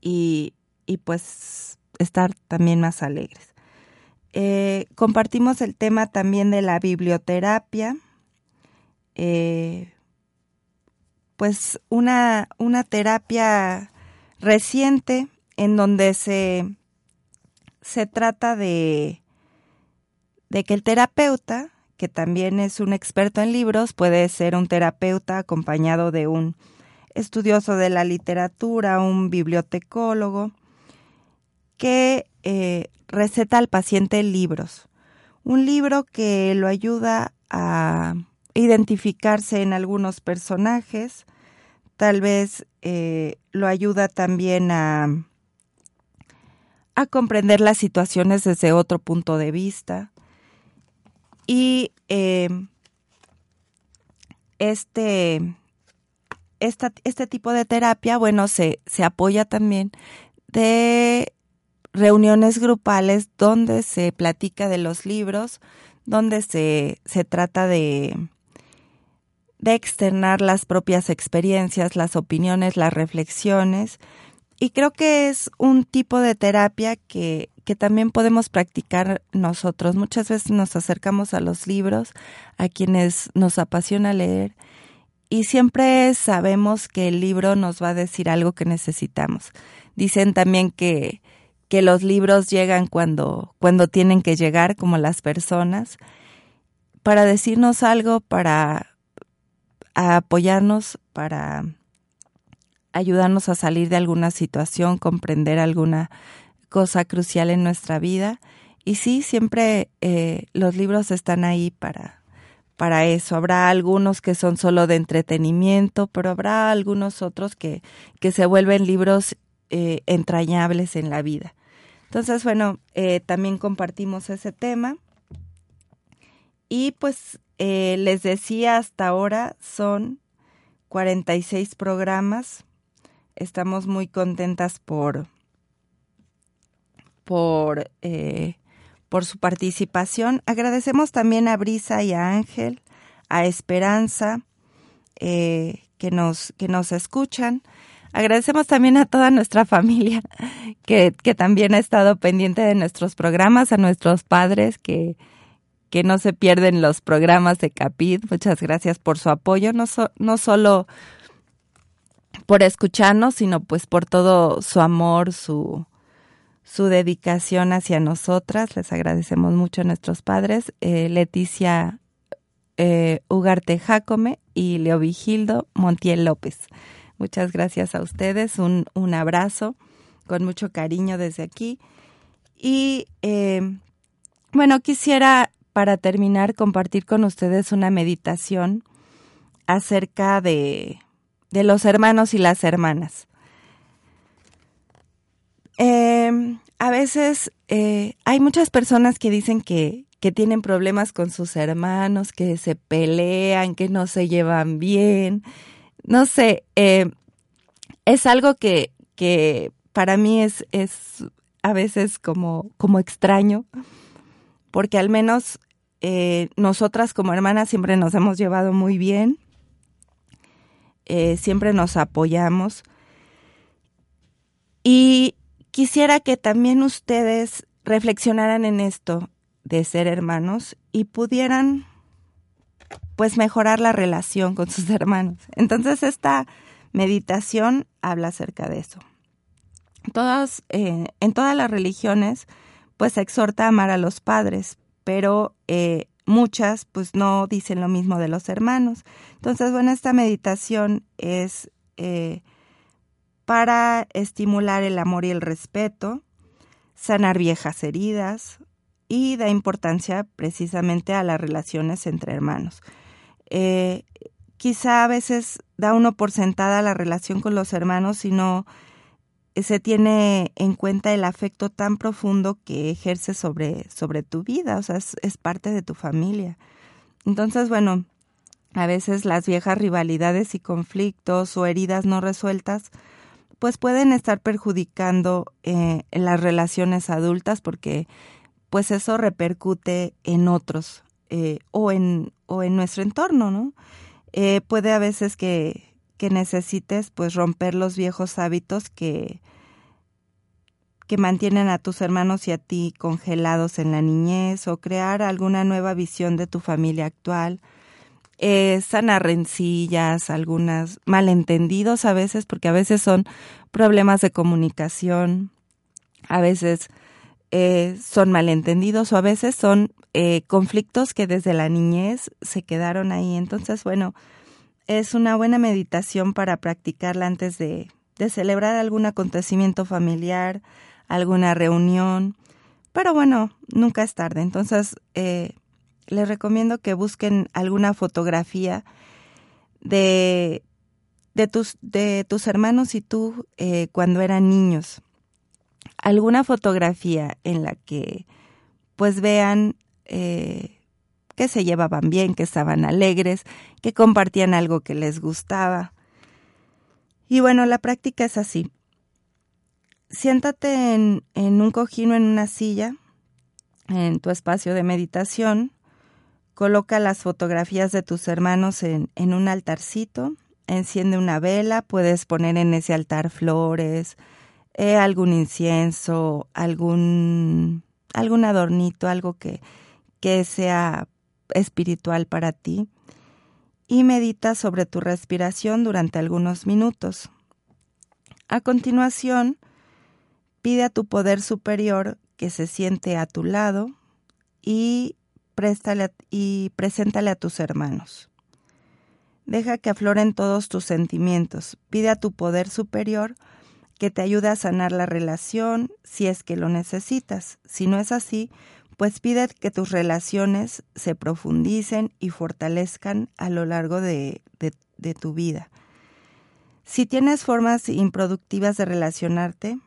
Speaker 3: y, y pues estar también más alegres. Eh, compartimos el tema también de la biblioterapia, eh, pues una, una terapia reciente en donde se, se trata de, de que el terapeuta, que también es un experto en libros, puede ser un terapeuta acompañado de un estudioso de la literatura, un bibliotecólogo, que eh, receta al paciente libros. Un libro que lo ayuda a, identificarse en algunos personajes, tal vez eh, lo ayuda también a, a comprender las situaciones desde otro punto de vista. Y eh, este, este tipo de terapia, bueno, se, se apoya también de reuniones grupales donde se platica de los libros, donde se, se trata de, de externar las propias experiencias, las opiniones, las reflexiones. Y creo que es un tipo de terapia que, que también podemos practicar nosotros. Muchas veces nos acercamos a los libros, a quienes nos apasiona leer, y siempre sabemos que el libro nos va a decir algo que necesitamos. Dicen también que, que los libros llegan cuando, cuando tienen que llegar, como las personas, para decirnos algo, para apoyarnos, para ayudarnos a salir de alguna situación, comprender alguna cosa crucial en nuestra vida. Y sí, siempre eh, los libros están ahí para, para eso. Habrá algunos que son solo de entretenimiento, pero habrá algunos otros que, que se vuelven libros eh, entrañables en la vida. Entonces, bueno, eh, también compartimos ese tema. Y pues les decía, hasta ahora son 46 programas. Estamos muy contentas por, por, eh, por su participación. Agradecemos también a Brisa y a Ángel, a Esperanza, que, nos, que nos escuchan. Agradecemos también a toda nuestra familia que, que también ha estado pendiente de nuestros programas, a nuestros padres que, que no se pierden los programas de Capit. Muchas gracias por su apoyo, no, no solo por escucharnos, sino pues por todo su amor, su, su dedicación hacia nosotras. Les agradecemos mucho a nuestros padres, eh, Leticia eh, Ugarte Jacome y Leo Vigildo Montiel López. Muchas gracias a ustedes, un, un abrazo con mucho cariño desde aquí. Y eh, bueno, quisiera para terminar compartir con ustedes una meditación acerca de, de los hermanos y las hermanas. Eh, a veces eh, hay muchas personas que dicen que, que tienen problemas con sus hermanos, que se pelean, que no se llevan bien, no sé, eh, es algo que, que para mí es, es a veces como, como extraño, porque al menos eh, nosotras como hermanas siempre nos hemos llevado muy bien, eh, siempre nos apoyamos. Y quisiera que también ustedes reflexionaran en esto de ser hermanos y pudieran pues mejorar la relación con sus hermanos. Entonces esta meditación habla acerca de eso. Todas, eh, en todas las religiones pues se exhorta a amar a los padres, pero eh, muchas pues no dicen lo mismo de los hermanos. Entonces, bueno, esta meditación es eh, para estimular el amor y el respeto, sanar viejas heridas y da importancia precisamente a las relaciones entre hermanos. Eh, quizá a veces da uno por sentada la relación con los hermanos y no se tiene en cuenta el afecto tan profundo que ejerce sobre, sobre tu vida, o sea, es parte de tu familia. Entonces, bueno, a veces las viejas rivalidades y conflictos o heridas no resueltas, pues pueden estar perjudicando eh, las relaciones adultas porque pues eso repercute en otros eh, o, en, o en nuestro entorno, ¿no? Eh, puede a veces que, que necesites pues romper los viejos hábitos que, que mantienen a tus hermanos y a ti congelados en la niñez o crear alguna nueva visión de tu familia actual. Eh, sanar rencillas, algunas malentendidos a veces, porque a veces son problemas de comunicación, a veces eh, son malentendidos o a veces son eh, conflictos que desde la niñez se quedaron ahí. Entonces, bueno, es una buena meditación para practicarla antes de, de celebrar algún acontecimiento familiar, alguna reunión, pero bueno, nunca es tarde. Entonces, eh, les recomiendo que busquen alguna fotografía de, de, tus, de tus hermanos y tú eh, cuando eran niños. Alguna fotografía en la que pues vean eh, que se llevaban bien, que estaban alegres, que compartían algo que les gustaba. Y bueno, la práctica es así. Siéntate en, en un cojín o en una silla, en tu espacio de meditación, coloca las fotografías de tus hermanos en, en un altarcito, enciende una vela, puedes poner en ese altar flores, eh, algún incienso, algún, algún adornito, algo que, que sea espiritual para ti y medita sobre tu respiración durante algunos minutos. A continuación, pide a tu poder superior que se siente a tu lado y, préstale y preséntale a tus hermanos. Deja que afloren todos tus sentimientos. Pide a tu poder superior que te ayude a sanar la relación si es que lo necesitas. Si no es así, pues pide que tus relaciones se profundicen y fortalezcan a lo largo de, tu vida. Si tienes formas improductivas de relacionarte,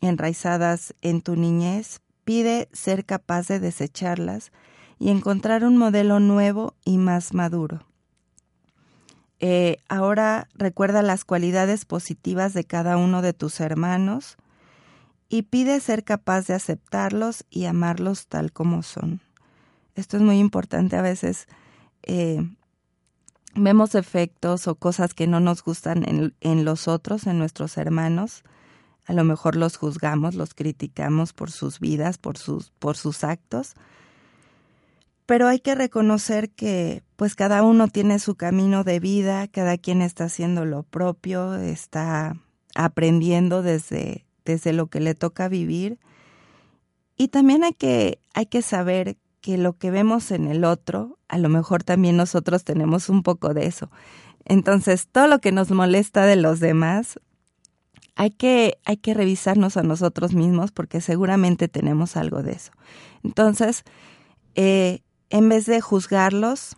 Speaker 3: enraizadas en tu niñez, pide ser capaz de desecharlas y encontrar un modelo nuevo y más maduro. Eh, ahora recuerda las cualidades positivas de cada uno de tus hermanos, y pide ser capaz de aceptarlos y amarlos tal como son. Esto es muy importante. A veces eh, vemos efectos o cosas que no nos gustan en, en los otros, en nuestros hermanos. A lo mejor los juzgamos, los criticamos por sus vidas, por sus, por sus actos. Pero hay que reconocer que pues cada uno tiene su camino de vida, cada quien está haciendo lo propio, está aprendiendo desde, desde lo que le toca vivir. Y también hay que, hay que saber que lo que vemos en el otro, a lo mejor también nosotros tenemos un poco de eso. Entonces, todo lo que nos molesta de los demás, hay que, hay que revisarnos a nosotros mismos porque seguramente tenemos algo de eso. Entonces, eh, en vez de juzgarlos,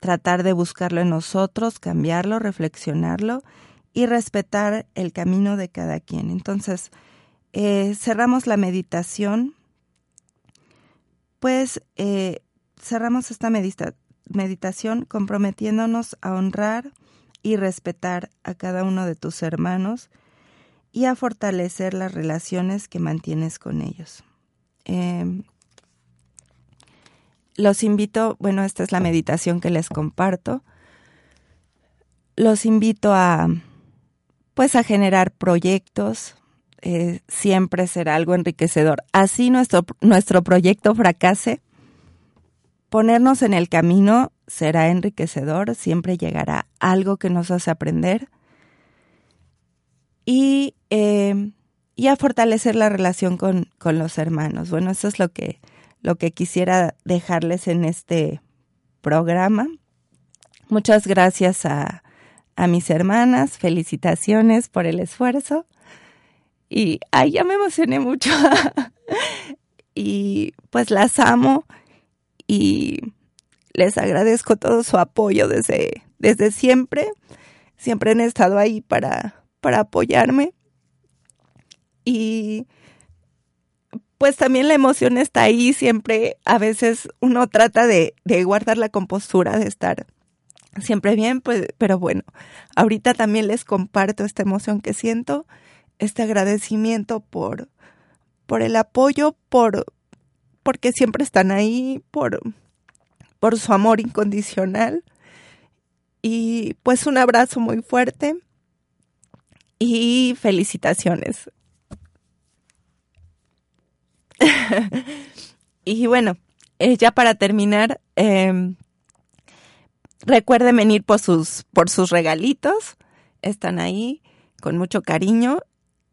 Speaker 3: tratar de buscarlo en nosotros, cambiarlo, reflexionarlo y respetar el camino de cada quien. Entonces, eh, cerramos la meditación, pues eh, cerramos esta meditación comprometiéndonos a honrar y respetar a cada uno de tus hermanos y a fortalecer las relaciones que mantienes con ellos. Em, los invito, bueno, esta es la meditación que les comparto. Los invito a pues a generar proyectos, eh, siempre será algo enriquecedor. Así nuestro, nuestro proyecto fracase, ponernos en el camino será enriquecedor, siempre llegará algo que nos hace aprender y, eh, y a fortalecer la relación con, con, los hermanos. Bueno, eso es lo que, lo que quisiera dejarles en este programa. Muchas gracias a, a mis hermanas, felicitaciones por el esfuerzo. Y, ay, ya me emocioné mucho. y pues las amo y les agradezco todo su apoyo desde, desde siempre. Siempre han estado ahí para, para apoyarme. Y pues también la emoción está ahí, siempre a veces uno trata de, de guardar la compostura, de estar siempre bien, pues, pero bueno, ahorita también les comparto esta emoción que siento, este agradecimiento por, por el apoyo, por, porque siempre están ahí, por, por su amor incondicional. Y pues un abrazo muy fuerte y felicitaciones. y bueno, eh, ya para terminar, eh, Recuerden venir por sus, por sus regalitos. Están ahí con mucho cariño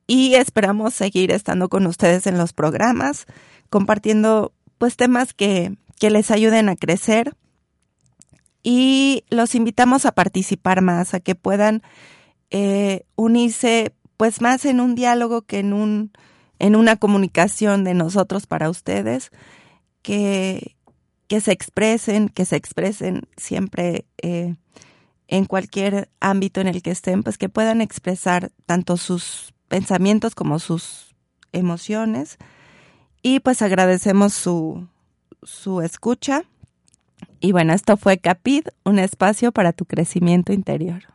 Speaker 3: y esperamos seguir estando con ustedes en los programas, compartiendo pues temas que, que les ayuden a crecer y los invitamos a participar más, a que puedan eh, unirse pues más en un diálogo que en un en una comunicación de nosotros para ustedes, que, que se expresen, que se expresen siempre eh, en cualquier ámbito en el que estén, pues que puedan expresar tanto sus pensamientos como sus emociones. Y pues agradecemos su, su escucha. Y bueno, esto fue Capid, un espacio para tu crecimiento interior.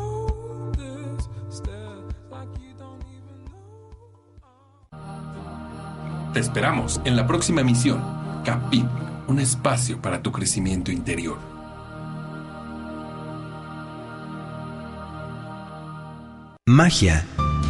Speaker 1: Te esperamos en la próxima emisión, Capit, un espacio para tu crecimiento interior.
Speaker 2: Magia